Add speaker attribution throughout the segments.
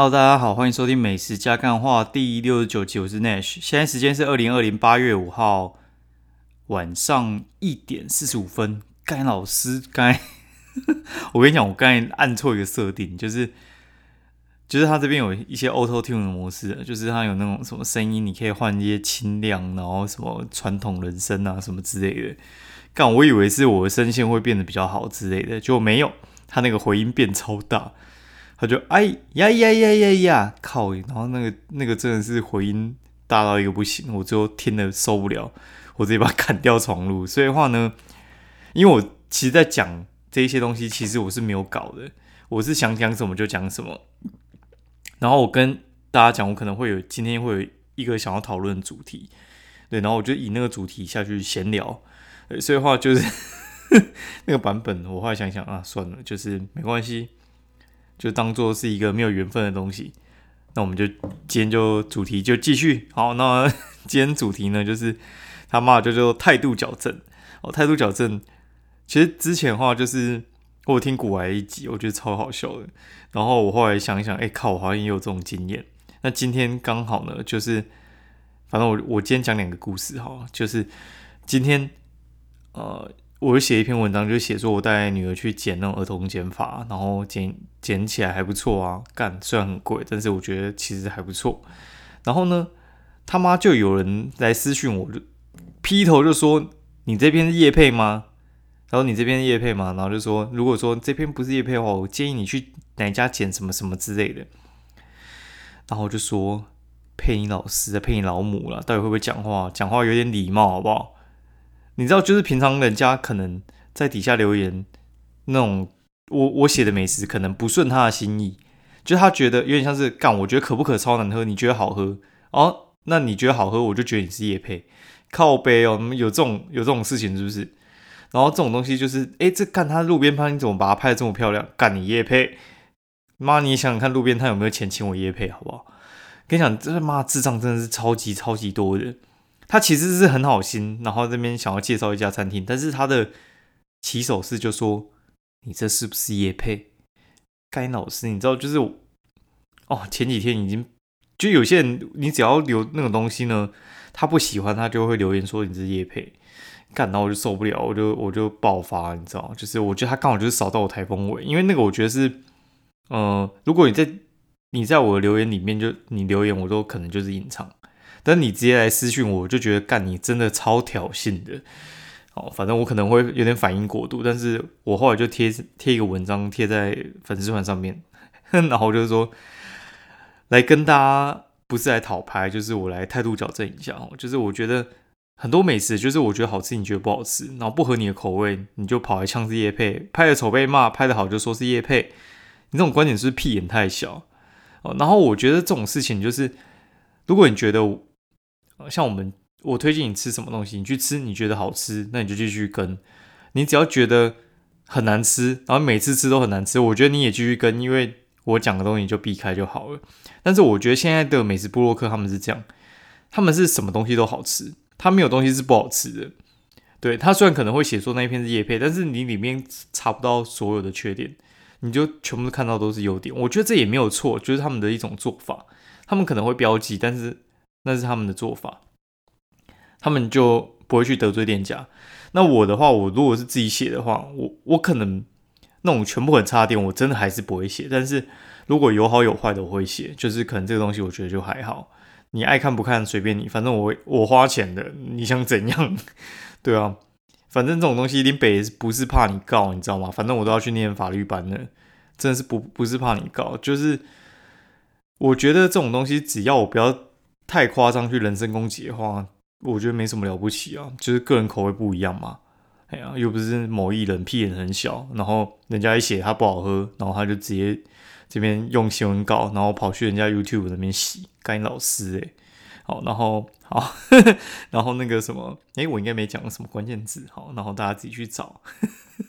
Speaker 1: Hello，大家好，欢迎收听《美食加干话》第六十九集，我是 Nash。现在时间是二零二零八月五号晚上一点四十五分。刚才老师，刚才 我跟你讲，我刚才按错一个设定，就是就是他这边有一些 Auto Tune 的模式，就是他有那种什么声音，你可以换一些清亮，然后什么传统人声啊什么之类的。干，我以为是我的声线会变得比较好之类的，结果没有，他那个回音变超大。他就哎呀呀呀呀呀靠！然后那个那个真的是回音大到一个不行，我最后听的受不了，我直接把它砍掉重录。所以话呢，因为我其实，在讲这一些东西，其实我是没有搞的，我是想讲什么就讲什么。然后我跟大家讲，我可能会有今天会有一个想要讨论的主题，对，然后我就以那个主题下去闲聊。所以话就是 那个版本，我后来想想啊，算了，就是没关系。就当做是一个没有缘分的东西，那我们就今天就主题就继续好。那 今天主题呢，就是他妈就叫态度矫正哦。态度矫正，其实之前的话就是我听古玩一集，我觉得超好笑的。然后我后来想一想，哎靠，我好像也有这种经验。那今天刚好呢，就是反正我我今天讲两个故事哈，就是今天呃。我写一篇文章，就写说我带女儿去剪那种儿童剪发，然后剪剪起来还不错啊。干虽然很贵，但是我觉得其实还不错。然后呢，他妈就有人来私讯我，就劈头就说：“你这篇是叶配吗？”然后你这篇叶配吗？然后就说：“如果说这篇不是叶配的话，我建议你去哪家剪什么什么之类的。”然后就说：“配音老师配音老母了，到底会不会讲话？讲话有点礼貌好不好？”你知道，就是平常人家可能在底下留言，那种我我写的美食可能不顺他的心意，就他觉得有点像是干，我觉得可不可超难喝，你觉得好喝哦？那你觉得好喝，我就觉得你是叶配靠背哦，有这种有这种事情是不是？然后这种东西就是，哎，这干他路边拍，你怎么把他拍的这么漂亮？干你叶配，妈，你想想看路边摊有没有钱请我叶配好不好？跟你讲，这妈智障真的是超级超级多的。他其实是很好心，然后这边想要介绍一家餐厅，但是他的起手式就说：“你这是不是叶配？”该老师，你知道，就是哦，前几天已经就有些人，你只要留那种东西呢，他不喜欢，他就会留言说你是叶配，干，然后我就受不了，我就我就爆发，你知道，就是我觉得他刚好就是扫到我台风尾，因为那个我觉得是，呃，如果你在你在我的留言里面就你留言，我都可能就是隐藏。但你直接来私讯我，我就觉得干你真的超挑衅的。哦，反正我可能会有点反应过度，但是我后来就贴贴一个文章贴在粉丝团上面，然后就是说来跟大家不是来讨拍，就是我来态度矫正一下哦。就是我觉得很多美食，就是我觉得好吃，你觉得不好吃，然后不合你的口味，你就跑来呛是叶配，拍的丑被骂，拍的好就说是叶配，你这种观点是不是屁眼太小哦？然后我觉得这种事情就是，如果你觉得。像我们，我推荐你吃什么东西，你去吃，你觉得好吃，那你就继续跟。你只要觉得很难吃，然后每次吃都很难吃，我觉得你也继续跟，因为我讲的东西你就避开就好了。但是我觉得现在的美食布洛克他们是这样，他们是什么东西都好吃，他没有东西是不好吃的。对他虽然可能会写说那一篇是叶配，但是你里面查不到所有的缺点，你就全部都看到都是优点。我觉得这也没有错，就是他们的一种做法，他们可能会标记，但是。那是他们的做法，他们就不会去得罪店家。那我的话，我如果是自己写的话，我我可能那种全部很差的店，我真的还是不会写。但是如果有好有坏的，我会写。就是可能这个东西，我觉得就还好。你爱看不看随便你，反正我我花钱的，你想怎样？对啊，反正这种东西林北不是怕你告，你知道吗？反正我都要去念法律班的，真的是不不是怕你告，就是我觉得这种东西，只要我不要。太夸张去人身攻击的话，我觉得没什么了不起啊，就是个人口味不一样嘛。哎呀，又不是某一人屁眼很小，然后人家一写他不好喝，然后他就直接这边用新闻稿，然后跑去人家 YouTube 那边洗，干老师哎。好，然后好，然后那个什么，哎，我应该没讲什么关键字，好，然后大家自己去找。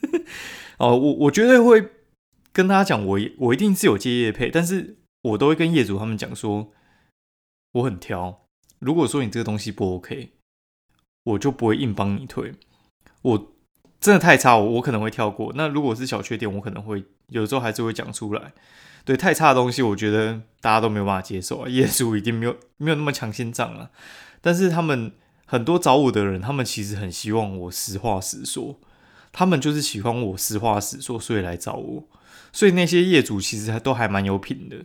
Speaker 1: 哦，我我绝对会跟大家讲，我我一定是有接业配，但是我都会跟业主他们讲说。我很挑，如果说你这个东西不 OK，我就不会硬帮你推。我真的太差，我我可能会跳过。那如果是小缺点，我可能会有时候还是会讲出来。对，太差的东西，我觉得大家都没有办法接受啊。业主一定没有没有那么强心脏啊。但是他们很多找我的人，他们其实很希望我实话实说，他们就是喜欢我实话实说，所以来找我。所以那些业主其实都还蛮有品的，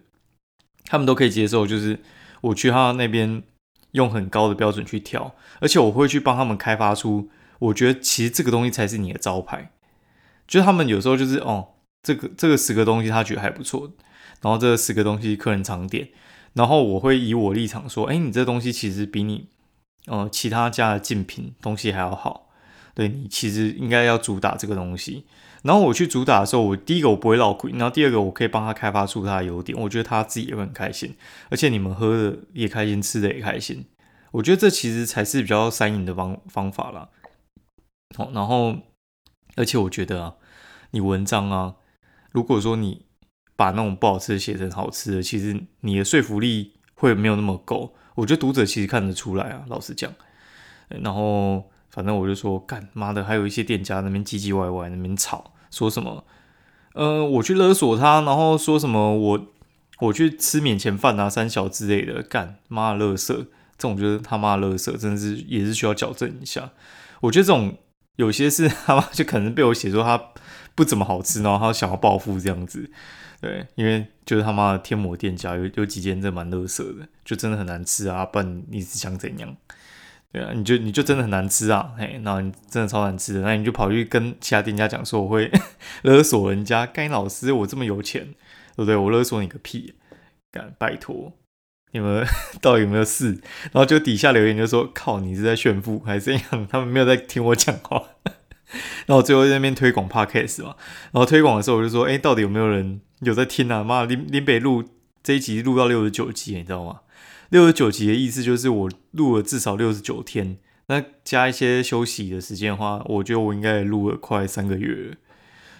Speaker 1: 他们都可以接受，就是我去他那边用很高的标准去挑，而且我会去帮他们开发出，我觉得其实这个东西才是你的招牌。就他们有时候就是哦，这个这个十个东西他觉得还不错。然后这十个东西客人常点，然后我会以我立场说，哎，你这东西其实比你呃其他家的竞品东西还要好，对你其实应该要主打这个东西。然后我去主打的时候，我第一个我不会闹亏，然后第二个我可以帮他开发出他的优点，我觉得他自己也会很开心，而且你们喝的也开心，吃的也开心，我觉得这其实才是比较三赢的方方法啦。好，然后而且我觉得啊，你文章啊，如果说你把那种不好吃的写成好吃的，其实你的说服力会没有那么够。我觉得读者其实看得出来啊，老实讲。然后反正我就说，干妈的，还有一些店家那边唧唧歪歪，那边吵，说什么，呃，我去勒索他，然后说什么我我去吃免钱饭啊、三小之类的，干妈的乐色，这种就是他妈的乐色，真的是也是需要矫正一下。我觉得这种有些是 他妈就可能被我写说他不怎么好吃，然后他想要报复这样子。对，因为就是他妈的天魔店家有有几间真蛮乐色的，就真的很难吃啊！不然你是想怎样？对啊，你就你就真的很难吃啊！嘿，那你真的超难吃的，那你就跑去跟其他店家讲说我会 勒索人家，该老师我这么有钱，对不对？我勒索你个屁！敢拜托你们 到底有没有事？然后就底下留言就说靠，你是在炫富还是怎样？他们没有在听我讲话。然后最后在那边推广 podcast 嘛，然后推广的时候我就说，哎，到底有没有人？有在听啊，妈，林林北录这一集录到六十九集，你知道吗？六十九集的意思就是我录了至少六十九天，那加一些休息的时间的话，我觉得我应该录了快三个月。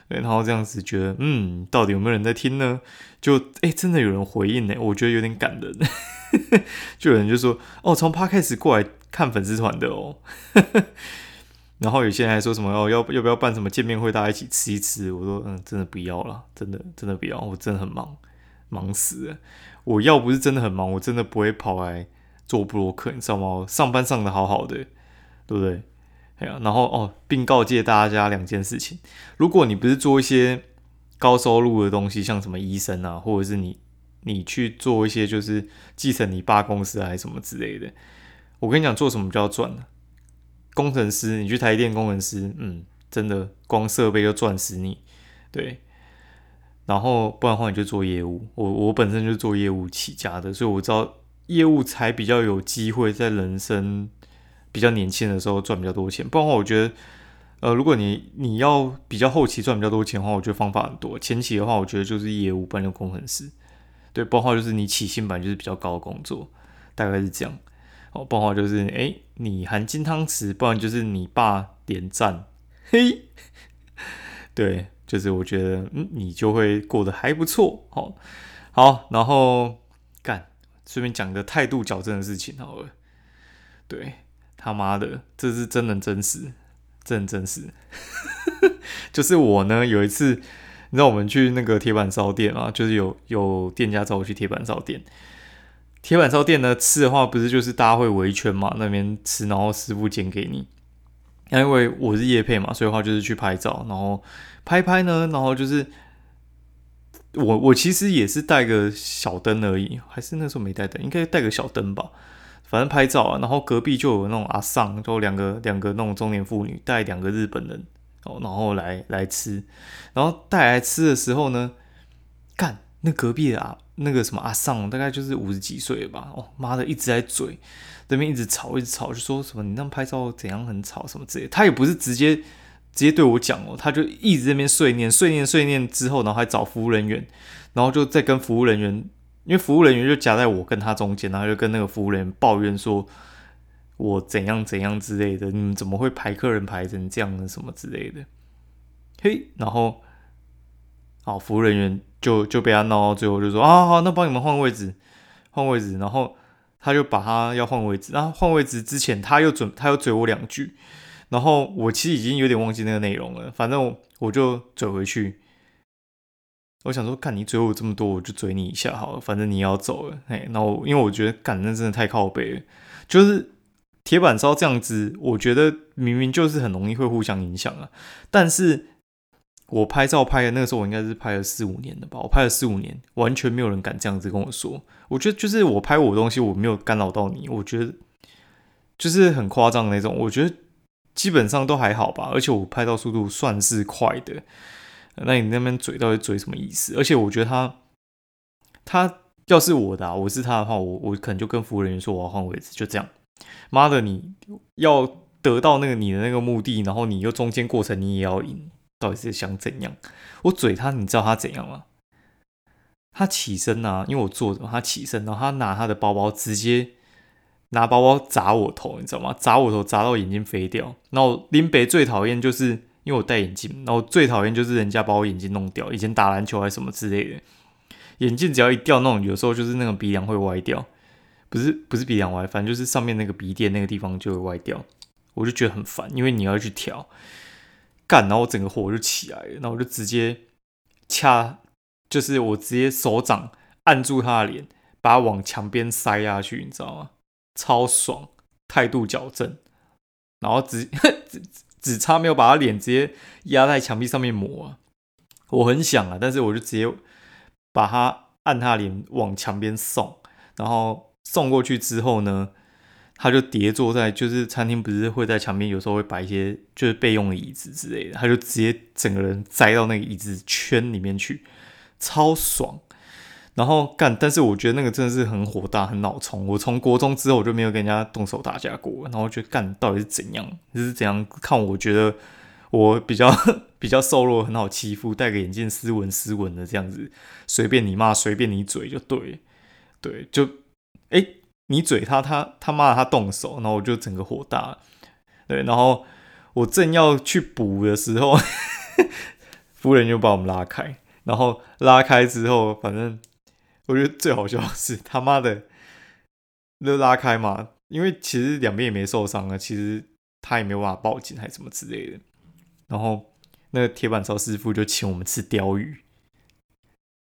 Speaker 1: 对，然后这样子觉得，嗯，到底有没有人在听呢？就，哎，真的有人回应呢，我觉得有点感人。就有人就说，哦，从趴开始过来看粉丝团的哦。然后有些人还说什么哦，要要不要办什么见面会，大家一起吃一吃？我说嗯，真的不要了，真的真的不要，我真的很忙，忙死了。我要不是真的很忙，我真的不会跑来做布洛克，你知道吗？上班上的好好的，对不对？哎呀，然后哦，并告诫大家两件事情：如果你不是做一些高收入的东西，像什么医生啊，或者是你你去做一些就是继承你爸公司还是什么之类的，我跟你讲，做什么就要赚呢？工程师，你去台电工程师，嗯，真的光设备就赚死你，对。然后不然的话，你就做业务。我我本身就做业务起家的，所以我知道业务才比较有机会在人生比较年轻的时候赚比较多钱。不然的话，我觉得，呃，如果你你要比较后期赚比较多钱的话，我觉得方法很多。前期的话，我觉得就是业务，不然就工程师。对，不然话就是你起薪版就是比较高的工作，大概是这样。哦，不然话就是，哎，你含金汤匙，不然就是你爸点赞，嘿，对，就是我觉得，嗯，你就会过得还不错，好，好，然后干，顺便讲个态度矫正的事情，好了，对，他妈的，这是真人真事，真人真事，就是我呢，有一次，你知道我们去那个铁板烧店啊，就是有有店家找我去铁板烧店。铁板烧店呢，吃的话不是就是大家会围圈嘛，那边吃，然后师傅剪给你。因为我是叶配嘛，所以的话就是去拍照，然后拍拍呢，然后就是我我其实也是带个小灯而已，还是那时候没带灯，应该带个小灯吧。反正拍照啊，然后隔壁就有那种阿桑，就两个两个那种中年妇女带两个日本人哦，然后来来吃，然后带来吃的时候呢，干那隔壁的啊。那个什么阿尚大概就是五十几岁吧，哦妈的一直在嘴，这边一直吵一直吵，就说什么你那拍照怎样很吵什么之类，他也不是直接直接对我讲哦，他就一直在那边碎念碎念碎念之后，然后还找服务人员，然后就再跟服务人员，因为服务人员就夹在我跟他中间，然后就跟那个服务人员抱怨说，我怎样怎样之类的，你们怎么会排客人排成这样的什么之类的，嘿，然后。好，服务人员就就被他闹到最后，就说啊好，那帮你们换位置，换位置，然后他就把他要换位置，然后换位置之前他又准他又嘴我两句，然后我其实已经有点忘记那个内容了，反正我就嘴回去，我想说，看你追我这么多，我就追你一下好了，反正你要走了。哎，然后因为我觉得干那真的太靠背了，就是铁板烧这样子，我觉得明明就是很容易会互相影响啊。但是我拍照拍的那个时候，我应该是拍了四五年的吧，我拍了四五年，完全没有人敢这样子跟我说。我觉得就是我拍我的东西，我没有干扰到你，我觉得就是很夸张那种。我觉得基本上都还好吧，而且我拍照速度算是快的。那你那边嘴到底嘴什么意思？而且我觉得他，他要是我的，我是他的话，我我可能就跟服务人员说我要换位置，就这样。妈的，你要得到那个你的那个目的，然后你又中间过程你也要赢，到底是想怎样？我嘴他，你知道他怎样吗？他起身啊，因为我坐着，他起身，然后他拿他的包包，直接拿包包砸我头，你知道吗？砸我头，砸到眼睛飞掉。然后林北最讨厌就是。因为我戴眼镜，然后最讨厌就是人家把我眼镜弄掉。以前打篮球还什么之类的，眼镜只要一掉，那种有时候就是那个鼻梁会歪掉，不是不是鼻梁歪，反正就是上面那个鼻垫那个地方就会歪掉，我就觉得很烦，因为你要去调，干，然后我整个火就起来了，然后我就直接掐，就是我直接手掌按住他的脸，把他往墙边塞下去，你知道吗？超爽，态度矫正，然后只 只。只差没有把他脸直接压在墙壁上面磨啊！我很想啊，但是我就直接把他按他脸往墙边送，然后送过去之后呢，他就叠坐在，就是餐厅不是会在墙边有时候会摆一些就是备用的椅子之类的，他就直接整个人栽到那个椅子圈里面去，超爽。然后干，但是我觉得那个真的是很火大、很脑冲。我从国中之后我就没有跟人家动手打架过。然后我觉得干到底是怎样？就是怎样看？我觉得我比较 比较瘦弱，很好欺负，戴个眼镜斯文斯文的这样子，随便你骂，随便你嘴就对，对，就哎你嘴他他他骂他动手，然后我就整个火大。对，然后我正要去补的时候，夫人就把我们拉开，然后拉开之后，反正。我觉得最好笑是他妈的，那拉开嘛，因为其实两边也没受伤啊，其实他也没有办法报警还是什么之类的。然后那个铁板烧师傅就请我们吃鲷鱼，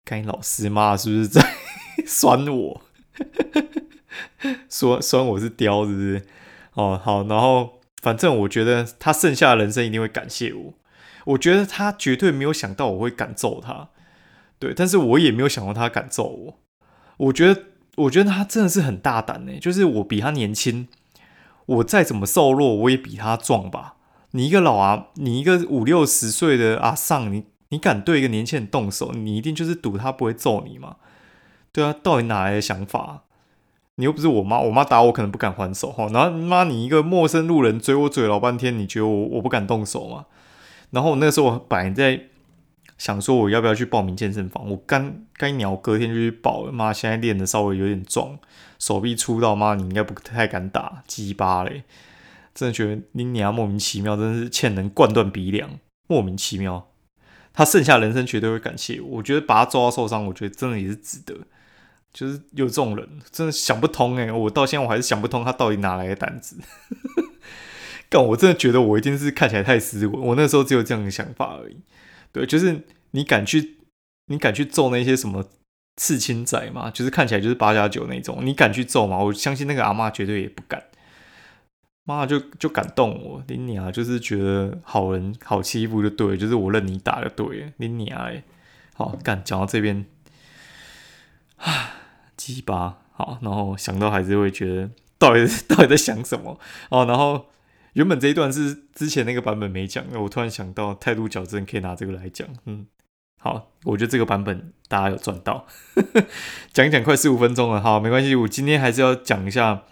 Speaker 1: 看你老师妈是不是在 酸我？说酸我是雕，是不是？哦，好，然后反正我觉得他剩下的人生一定会感谢我。我觉得他绝对没有想到我会敢揍他。对，但是我也没有想到他敢揍我。我觉得，我觉得他真的是很大胆呢。就是我比他年轻，我再怎么瘦弱，我也比他壮吧。你一个老阿，你一个五六十岁的阿尚，你你敢对一个年轻人动手，你一定就是赌他不会揍你嘛？对啊，到底哪来的想法？你又不是我妈，我妈打我可能不敢还手哈。然后妈，你一个陌生路人追我追老半天，你觉得我我不敢动手吗？然后那时候我摆在。想说我要不要去报名健身房？我刚该鸟隔天就去报了。妈，现在练的稍微有点壮，手臂粗到妈你应该不太敢打，鸡巴嘞！真的觉得你娘莫名其妙，真的是欠人灌断鼻梁，莫名其妙。他剩下人生绝对会感谢我。我觉得把他揍到受伤，我觉得真的也是值得。就是有这种人，真的想不通诶，我到现在我还是想不通他到底哪来的胆子。干，我真的觉得我一定是看起来太斯文。我那时候只有这样的想法而已。对，就是你敢去，你敢去揍那些什么刺青仔吗？就是看起来就是八加九那种，你敢去揍吗？我相信那个阿妈绝对也不敢。妈就就敢动我，林你娘就是觉得好人好欺负就对，就是我任你打就对，你娘哎，好干。讲到这边，啊，鸡巴好，然后想到还是会觉得到底 到底在想什么哦，然后。原本这一段是之前那个版本没讲，我突然想到态度矫正可以拿这个来讲。嗯，好，我觉得这个版本大家有赚到，讲一讲快四五分钟了，好，没关系，我今天还是要讲一下，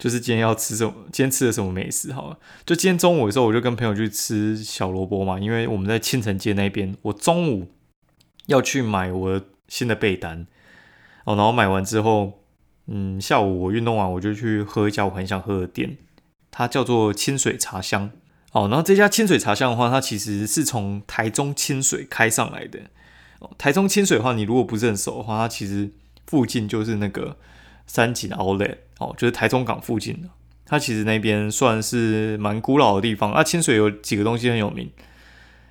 Speaker 1: 就是今天要吃什么，今天吃的什么美食。好，就今天中午的时候，我就跟朋友去吃小萝卜嘛，因为我们在青城街那边，我中午要去买我新的被单，哦，然后买完之后，嗯，下午我运动完，我就去喝一家我很想喝的店。它叫做清水茶香哦，然后这家清水茶香的话，它其实是从台中清水开上来的。台中清水的话，你如果不是很熟的话，它其实附近就是那个三井 Outlet 哦，就是台中港附近的。它其实那边算是蛮古老的地方。啊，清水有几个东西很有名，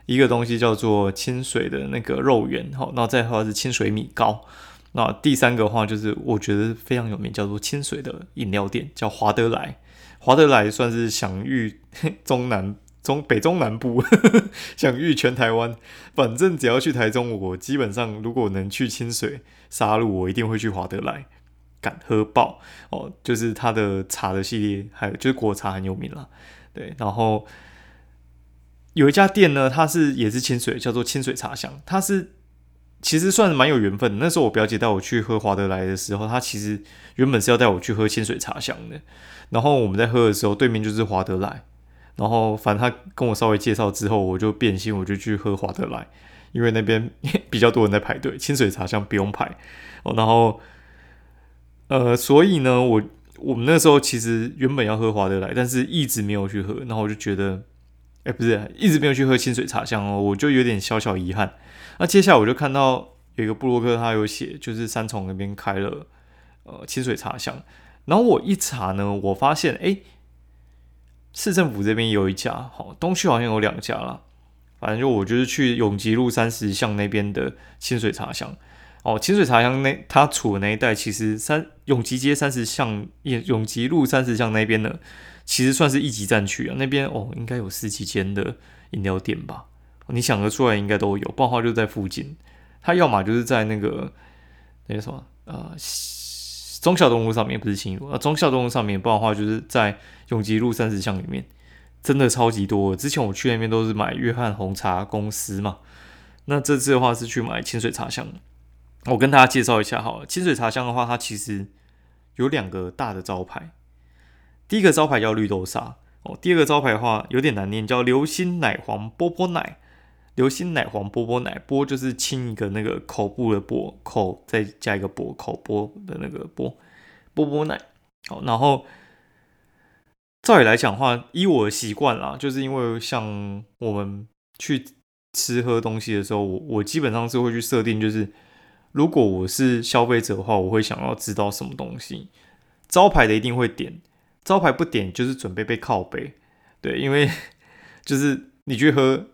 Speaker 1: 一个东西叫做清水的那个肉圆，好，然后再的话是清水米糕。那第三个话就是我觉得非常有名，叫做清水的饮料店，叫华德莱。华德莱算是享誉 中南中北中南部，享誉全台湾。反正只要去台中，我基本上如果能去清水杀戮，我一定会去华德莱，敢喝爆哦！就是它的茶的系列，还有就是果茶很有名了。对，然后有一家店呢，它是也是清水，叫做清水茶香，它是。其实算是蛮有缘分。那时候我表姐带我去喝华德莱的时候，她其实原本是要带我去喝清水茶香的。然后我们在喝的时候，对面就是华德莱。然后反正他跟我稍微介绍之后，我就变心，我就去喝华德莱，因为那边比较多人在排队，清水茶香不用排。哦，然后呃，所以呢，我我们那时候其实原本要喝华德莱，但是一直没有去喝。然后我就觉得，哎，不是，一直没有去喝清水茶香哦，我就有点小小遗憾。那接下来我就看到有一个布洛克，他有写，就是三重那边开了呃清水茶香，然后我一查呢，我发现哎，市政府这边有一家，好东区好像有两家了，反正就我就是去永吉路三十巷那边的清水茶香，哦清水茶香那他处的那一带，其实三永吉街三十巷永永吉路三十巷那边呢，其实算是一级战区啊，那边哦应该有十几间的饮料店吧。你想得出来应该都有，不然话就在附近。他要么就是在那个那个什么呃中小东路上面，不是新路啊，中小东路上面，不然的话就是在永吉路三十巷里面，真的超级多。之前我去那边都是买约翰红茶公司嘛，那这次的话是去买清水茶香。我跟大家介绍一下好了，清水茶香的话，它其实有两个大的招牌，第一个招牌叫绿豆沙哦，第二个招牌的话有点难念，叫流心奶黄波波奶。流心奶黄波波奶波就是清一个那个口部的波口，再加一个波口波的那个波波波奶。好，然后照理来讲的话，依我的习惯啦，就是因为像我们去吃喝东西的时候，我我基本上是会去设定，就是如果我是消费者的话，我会想要知道什么东西，招牌的一定会点，招牌不点就是准备被靠背。对，因为 就是你去喝。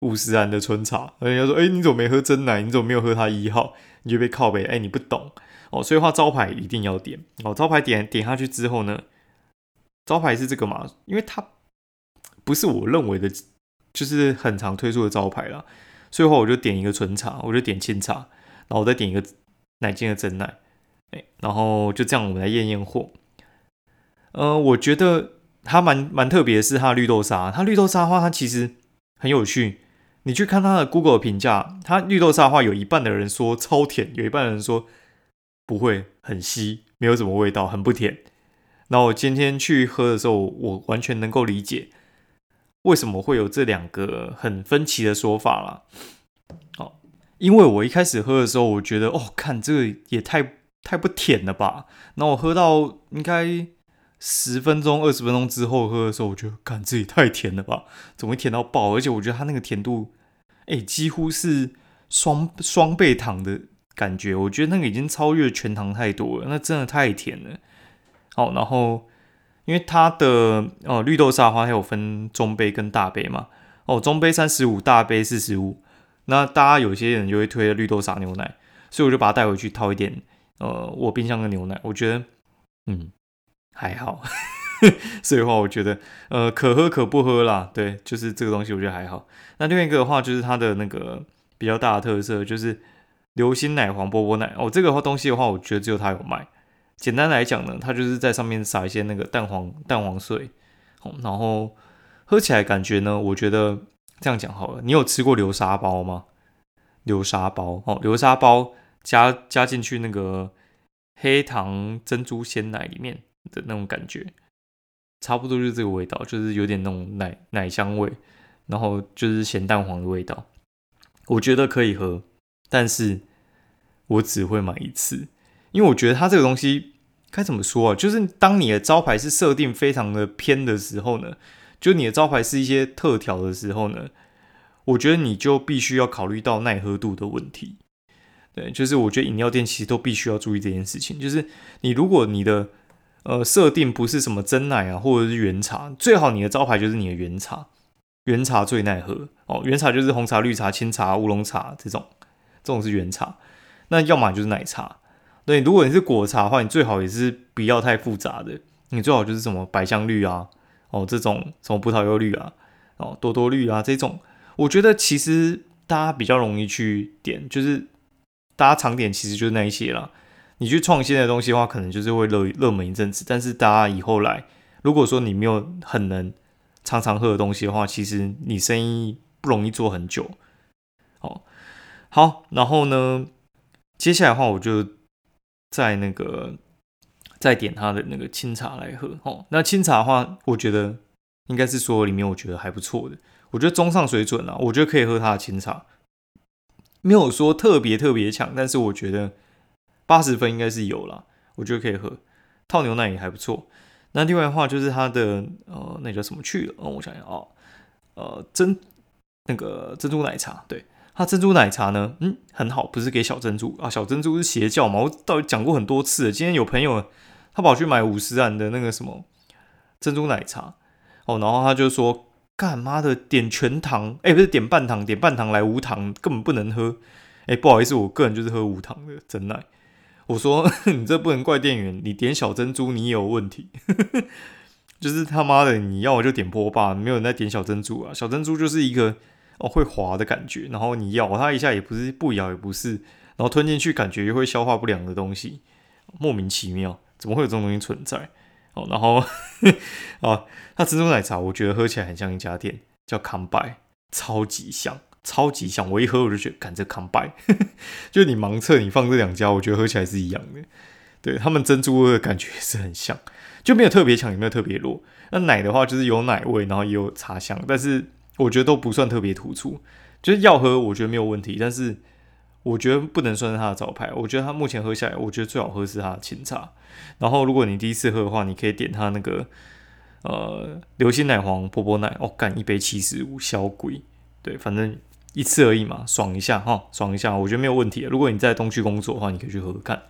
Speaker 1: 五十安的春茶，人家说：“哎，你怎么没喝真奶？你怎么没有喝它一号？”你就被靠背。哎，你不懂哦，所以话招牌一定要点哦。招牌点点下去之后呢，招牌是这个嘛？因为它不是我认为的，就是很常推出的招牌啦。所以话我就点一个纯茶，我就点清茶，然后再点一个奶精的真奶。哎，然后就这样，我们来验验货。呃，我觉得它蛮蛮特别是它的绿豆沙，它绿豆沙的话，它其实很有趣。你去看它的 Google 评价，它绿豆沙的话，有一半的人说超甜，有一半的人说不会很稀，没有什么味道，很不甜。那我今天去喝的时候，我完全能够理解为什么会有这两个很分歧的说法了。好，因为我一开始喝的时候，我觉得哦，看这个也太太不甜了吧。那我喝到应该。十分钟、二十分钟之后喝的时候，我觉得，感自己太甜了吧？怎么会甜到爆？而且我觉得它那个甜度，哎，几乎是双双倍糖的感觉。我觉得那个已经超越全糖太多了，那真的太甜了。好，然后因为它的哦绿豆沙的话，它有分中杯跟大杯嘛。哦，中杯三十五，大杯四十五。那大家有些人就会推绿豆沙牛奶，所以我就把它带回去套一点，呃，我冰箱的牛奶。我觉得，嗯。还好，所以话我觉得，呃，可喝可不喝啦。对，就是这个东西，我觉得还好。那另外一个的话，就是它的那个比较大的特色，就是流心奶黄波波奶。哦，这个东西的话，我觉得只有它有卖。简单来讲呢，它就是在上面撒一些那个蛋黄蛋黄碎，然后喝起来感觉呢，我觉得这样讲好了。你有吃过流沙包吗？流沙包哦，流沙包加加进去那个黑糖珍珠鲜奶里面。的那种感觉，差不多就是这个味道，就是有点那种奶奶香味，然后就是咸蛋黄的味道。我觉得可以喝，但是我只会买一次，因为我觉得它这个东西该怎么说啊？就是当你的招牌是设定非常的偏的时候呢，就你的招牌是一些特调的时候呢，我觉得你就必须要考虑到耐喝度的问题。对，就是我觉得饮料店其实都必须要注意这件事情，就是你如果你的呃，设定不是什么真奶啊，或者是原茶，最好你的招牌就是你的原茶，原茶最耐喝哦。原茶就是红茶、绿茶、清茶、乌龙茶这种，这种是原茶。那要么就是奶茶。对，如果你是果茶的话，你最好也是不要太复杂的，你最好就是什么百香绿啊，哦这种什么葡萄柚绿啊，哦多多绿啊这种。我觉得其实大家比较容易去点，就是大家常点其实就是那一些啦。你去创新的东西的话，可能就是会热热门一阵子，但是大家以后来，如果说你没有很能常常喝的东西的话，其实你生意不容易做很久。哦，好，然后呢，接下来的话，我就在那个再点他的那个清茶来喝。哦，那清茶的话，我觉得应该是说里面我觉得还不错的，我觉得中上水准啊，我觉得可以喝他的清茶，没有说特别特别强，但是我觉得。八十分应该是有了，我觉得可以喝，套牛奶也还不错。那另外的话就是它的呃，那叫什么去了？哦，我想想啊，呃，珍那个珍珠奶茶，对，它珍珠奶茶呢，嗯，很好，不是给小珍珠啊，小珍珠是邪教嘛？我到底讲过很多次了。今天有朋友他跑去买五十元的那个什么珍珠奶茶，哦，然后他就说干妈的点全糖，哎，不是点半糖，点半糖来无糖根本不能喝。哎，不好意思，我个人就是喝无糖的真奶。我说 你这不能怪店员，你点小珍珠你也有问题，就是他妈的你要我就点波霸，没有人在点小珍珠啊，小珍珠就是一个哦会滑的感觉，然后你咬它一下也不是，不咬也不是，然后吞进去感觉又会消化不良的东西，莫名其妙，怎么会有这种东西存在？哦，然后 啊，它珍珠奶茶我觉得喝起来很像一家店叫康拜，超级像。超级像，我一喝我就觉得，感这康拜，就你盲测你放这两家，我觉得喝起来是一样的。对他们珍珠的感觉是很像，就没有特别强，也没有特别弱。那奶的话就是有奶味，然后也有茶香，但是我觉得都不算特别突出。就是要喝，我觉得没有问题，但是我觉得不能算是它的招牌。我觉得它目前喝下来，我觉得最好喝是它的清茶。然后如果你第一次喝的话，你可以点它那个呃流心奶黄波波奶，哦，干一杯七十五，小鬼。对，反正。一次而已嘛，爽一下哈，爽一下，我觉得没有问题。如果你在东区工作的话，你可以去喝喝看。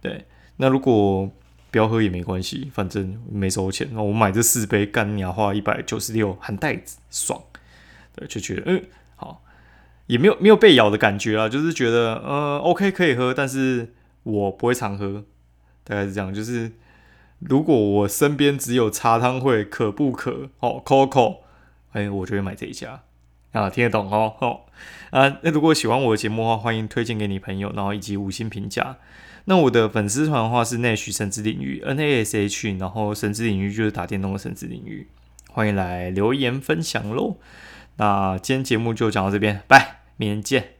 Speaker 1: 对，那如果不要喝也没关系，反正没收钱。那我买这四杯干鸟花一百九十六，含袋子，爽。对，就觉得嗯好，也没有没有被咬的感觉啊，就是觉得呃 OK 可以喝，但是我不会常喝，大概是这样。就是如果我身边只有茶汤会可不可哦，Coco，哎，我就会买这一家。啊，听得懂哦，哦，啊，那如果喜欢我的节目的话，欢迎推荐给你朋友，然后以及五星评价。那我的粉丝团的话是 Nash 神之领域 N A S H，然后神之领域就是打电动的神之领域，欢迎来留言分享喽。那今天节目就讲到这边，拜，明天见。